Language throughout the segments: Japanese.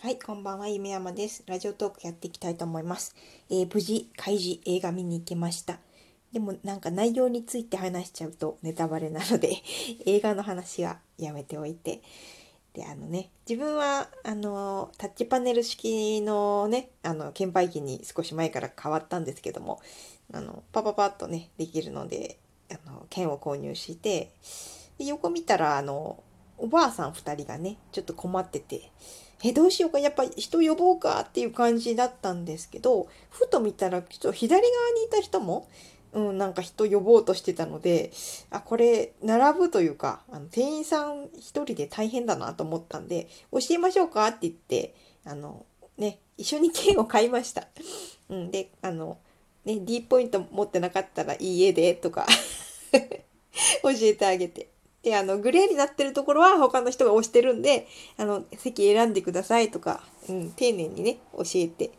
はい、こんばんは、夢山です。ラジオトークやっていきたいと思います。えー無事、開示映画見に行けました。でもなんか内容について話しちゃうとネタバレなので、映画の話はやめておいて。で、あのね、自分は、あの、タッチパネル式のね、あの、券売機に少し前から変わったんですけども、あの、パパパッとね、できるので、あの、券を購入して、で横見たら、あの、おばあさん2人がね、ちょっと困ってて、え、どうしようか、やっぱ人呼ぼうかっていう感じだったんですけど、ふと見たら、ちょっと左側にいた人も、うん、なんか人呼ぼうとしてたので、あ、これ、並ぶというか、あの店員さん一人で大変だなと思ったんで、教えましょうかって言って、あの、ね、一緒に券を買いました。うん、で、あの、ね、D ポイント持ってなかったらいいえで、とか 教えてあげて。で、あの、グレーになってるところは他の人が押してるんで、あの、席選んでくださいとか、うん、丁寧にね、教えて、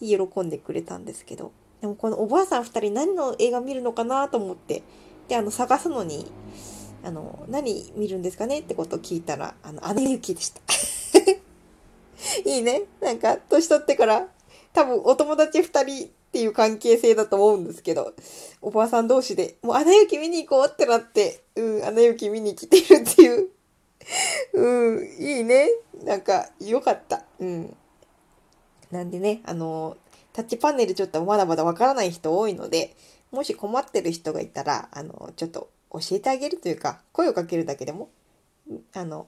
喜んでくれたんですけど。でもこのおばあさん二人何の映画見るのかなと思って、で、あの、探すのに、あの、何見るんですかねってことを聞いたら、あの、アナ雪でした。いいね。なんか、年取ってから、多分お友達二人っていう関係性だと思うんですけど、おばあさん同士で、もうアナ雪見に行こうってなって、うん、アナ雪見に来てるっていう。うん、いいね。なんか、よかった。うん。なんでね、あの、タッチパネルちょっとまだまだわからない人多いので、もし困ってる人がいたら、あの、ちょっと教えてあげるというか、声をかけるだけでも、あの、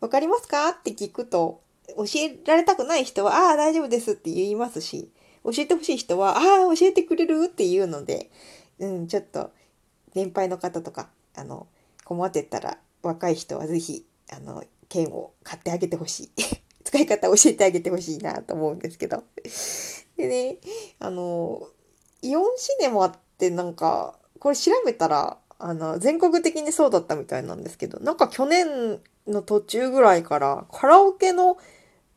わかりますか？って聞くと、教えられたくない人は、ああ、大丈夫ですって言いますし、教えてほしい人は、ああ、教えてくれる？って言うので、うん、ちょっと、年配の方とか、あの、困ってたら、若い人はぜひ、あの、券を買ってあげてほしい。使い方教えてあげてほしいなと思うんですけど。でね、あの、イオンシネマってなんか、これ調べたら、あの、全国的にそうだったみたいなんですけど、なんか去年の途中ぐらいから、カラオケの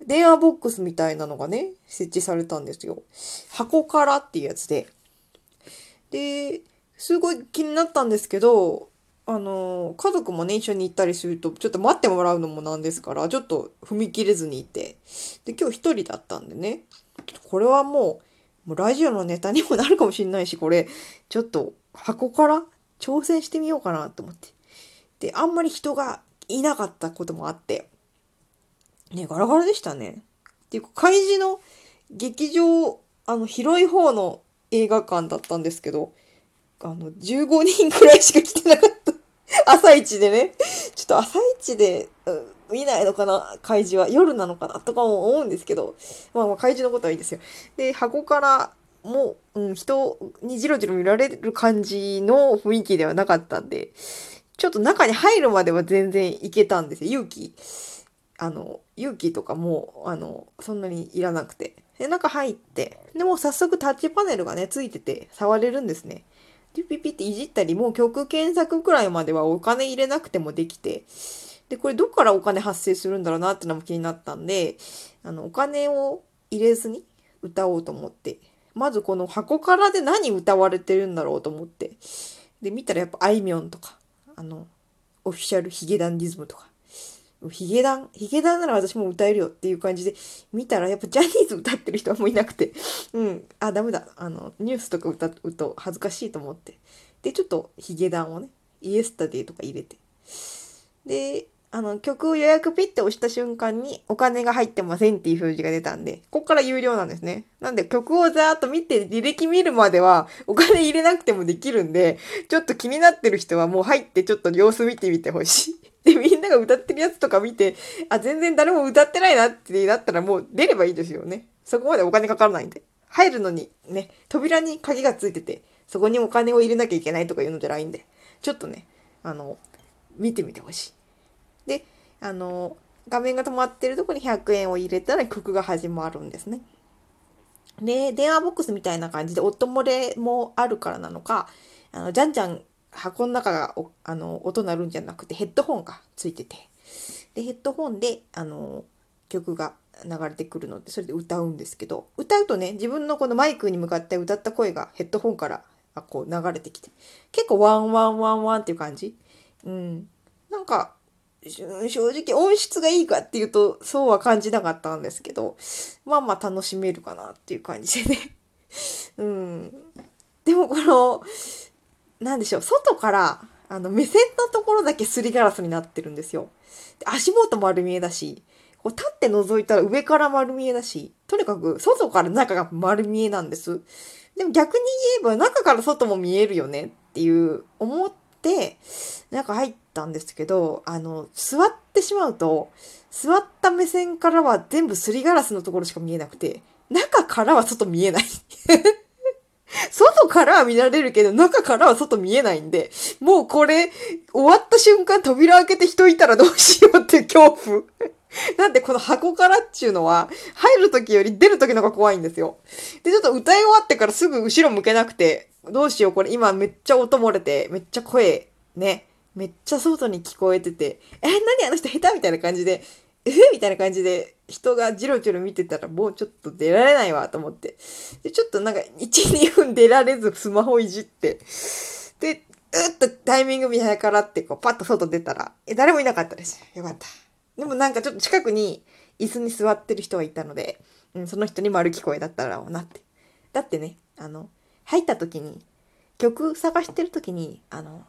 電話ボックスみたいなのがね、設置されたんですよ。箱からっていうやつで。で、すごい気になったんですけど、あの、家族もね、一緒に行ったりすると、ちょっと待ってもらうのもなんですから、ちょっと踏み切れずにいて。で、今日一人だったんでね、これはもう、もうラジオのネタにもなるかもしれないし、これ、ちょっと箱から挑戦してみようかなと思って。で、あんまり人がいなかったこともあって、ね、ガラガラでしたね。っていうか、開示の劇場、あの、広い方の映画館だったんですけど、あの、15人くらいしか来てなかった。朝一でね。ちょっと朝一で、うん見ないのかな開示は。夜なのかなとかも思うんですけど、まあまあ開示のことはいいですよ。で、箱からもう、ん、人にじろじろ見られる感じの雰囲気ではなかったんで、ちょっと中に入るまでは全然いけたんですよ。勇気。あの、勇気とかも、あの、そんなにいらなくて。で、中入って、でも早速タッチパネルがね、ついてて触れるんですね。で、ピピっていじったり、もう曲検索くらいまではお金入れなくてもできて、で、これどっからお金発生するんだろうなってのも気になったんで、あの、お金を入れずに歌おうと思って、まずこの箱からで何歌われてるんだろうと思って、で、見たらやっぱあいみょんとか、あの、オフィシャルヒゲダンディズムとか、ヒゲダン、ヒゲダンなら私も歌えるよっていう感じで見たらやっぱジャニーズ歌ってる人はもういなくて、うん、あ、ダメだ。あの、ニュースとか歌うと恥ずかしいと思って。で、ちょっとヒゲダンをね、イエスタデーとか入れて。で、あの、曲を予約ピッて押した瞬間にお金が入ってませんっていう表示が出たんで、ここから有料なんですね。なんで曲をざーっと見て履歴見るまではお金入れなくてもできるんで、ちょっと気になってる人はもう入ってちょっと様子見てみてほしい。で、みんなが歌ってるやつとか見て、あ、全然誰も歌ってないなってなったらもう出ればいいですよね。そこまでお金かからないんで。入るのにね、扉に鍵がついてて、そこにお金を入れなきゃいけないとかいうのじゃないんで、ちょっとね、あの、見てみてほしい。で、あの、画面が止まってるとこに100円を入れたら曲が始まるんですね。で、電話ボックスみたいな感じで音漏れもあるからなのか、あの、じゃんじゃん箱の中がおあの音鳴るんじゃなくてヘッドホンがついてて、で、ヘッドホンで、あの、曲が流れてくるので、それで歌うんですけど、歌うとね、自分のこのマイクに向かって歌った声がヘッドホンからこう流れてきて、結構ワンワンワンワンっていう感じ。うん。なんか、正直音質がいいかっていうとそうは感じなかったんですけどまあまあ楽しめるかなっていう感じでねうんでもこのなんでしょう外からあの目線のところだけすりガラスになってるんですよ。で足元丸見えだしこう立って覗いたら上から丸見えだしとにかく外から中が丸見えなんです。でも逆に言えば中から外も見えるよねっていう思って中入ったんですけど、あの、座ってしまうと、座った目線からは全部すりガラスのところしか見えなくて、中からは外見えない。外からは見られるけど、中からは外見えないんで、もうこれ、終わった瞬間扉開けて人いたらどうしようっていう恐怖。なんでこの箱からっちゅうのは、入る時より出る時の方が怖いんですよ。で、ちょっと歌い終わってからすぐ後ろ向けなくて、どうしようこれ今めっちゃ音漏れて、めっちゃ声、ね、めっちゃ外に聞こえてて、え、何あの人下手みたいな感じで、え？みたいな感じで人がジロジロ見てたらもうちょっと出られないわと思って。で、ちょっとなんか1、2分出られずスマホいじって、で、うっとタイミング見計らってこうパッと外出たら、え、誰もいなかったです。よかった。でもなんかちょっと近くに椅子に座ってる人がいたので、うん、その人に丸聞こえだったらなって。だってね、あの、入った時に、曲探してる時に、あの、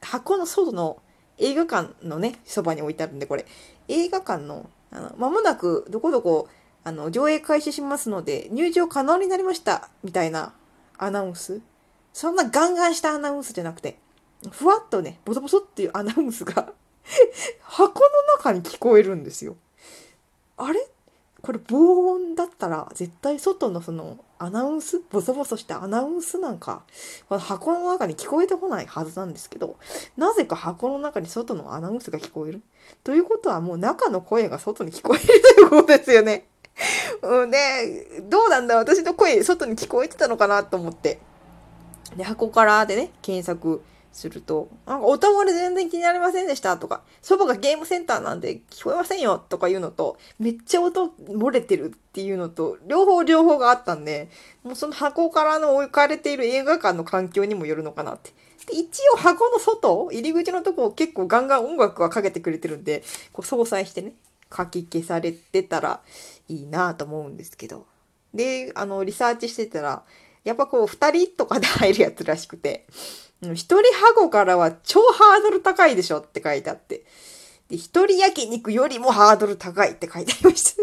箱の外の映画館のね、そばに置いてあるんで、これ、映画館の、あの、間もなくどこどこ、あの、上映開始しますので、入場可能になりました、みたいなアナウンス。そんなガンガンしたアナウンスじゃなくて、ふわっとね、ボソボソっていうアナウンスが 箱の中に聞こえるんですよ。あれ？これ防音だったら絶対外のそのアナウンスボソボソしたアナウンスなんかこの箱の中に聞こえてこないはずなんですけどなぜか箱の中に外のアナウンスが聞こえる？ということはもう中の声が外に聞こえるということですよね。うん、でどうなんだ？私の声外に聞こえてたのかなと思って。で箱からでね検索すると、なんか音漏れ全然気になりませんでしたとか、そばがゲームセンターなんで聞こえませんよとか言うのと、めっちゃ音漏れてるっていうのと、両方両方があったんで、もうその箱からの置かれている映画館の環境にもよるのかなって。で一応箱の外、入り口のとこ結構ガンガン音楽はかけてくれてるんで、こう相殺してね、書き消されてたらいいなと思うんですけど。で、あの、リサーチしてたら、やっぱこう、二人とかで入るやつらしくて、一人箱からは超ハードル高いでしょって書いてあって。で、一人焼肉よりもハードル高いって書いてありました。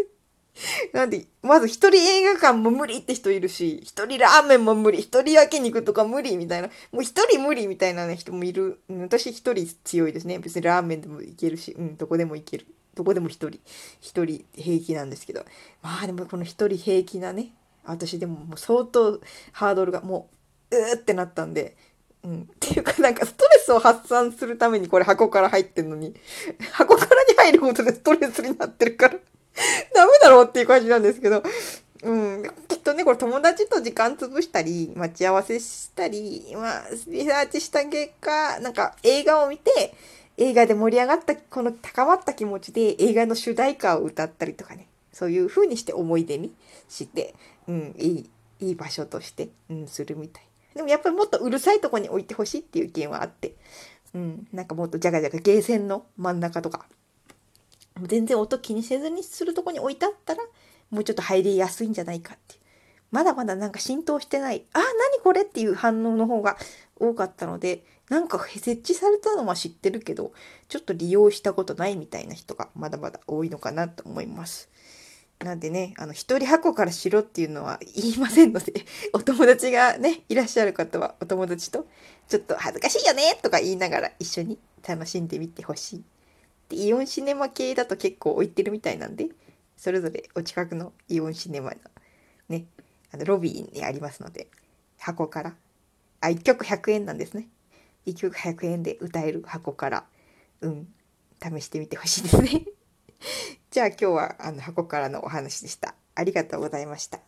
なんで、まず一人映画館も無理って人いるし、一人ラーメンも無理、一人焼肉とか無理みたいな、もう一人無理みたいな、ね、人もいる。私一人強いですね。別にラーメンでもいけるし、うん、どこでもいける。どこでも一人、一人平気なんですけど。まあでもこの一人平気なね、私でももう相当ハードルがもう、うーってなったんで、うん。っていうかなんかストレスを発散するためにこれ箱から入ってんのに、箱からに入ることでストレスになってるからダメだろうっていう感じなんですけど、うん。きっとね、これ友達と時間潰したり、待ち合わせしたり、まあ、リサーチした結果、なんか映画を見て、映画で盛り上がった、この高まった気持ちで映画の主題歌を歌ったりとかね、そういう風にして思い出にして、うん、いい、いい場所として、うん、するみたい。でもやっぱりもっとうるさいとこに置いてほしいっていう意見はあって、うん、なんかもっとじゃがじゃがゲーセンの真ん中とか、全然音気にせずにするとこに置いてあったら、もうちょっと入りやすいんじゃないかって。まだまだなんか浸透してない、あ、何これっていう反応の方が多かったので、なんか設置されたのは知ってるけど、ちょっと利用したことないみたいな人がまだまだ多いのかなと思います。なんでね、あの、一人箱からしろっていうのは言いませんので、お友達がね、いらっしゃる方はお友達と、ちょっと恥ずかしいよねとか言いながら一緒に楽しんでみてほしい。で、イオンシネマ系だと結構置いてるみたいなんで、それぞれお近くのイオンシネマのね、あの、ロビーにありますので、箱から、あ、1曲100円なんですね。1曲100円で歌える箱から、うん、試してみてほしいですね。じゃあ今日はあの箱からのお話でした。ありがとうございました。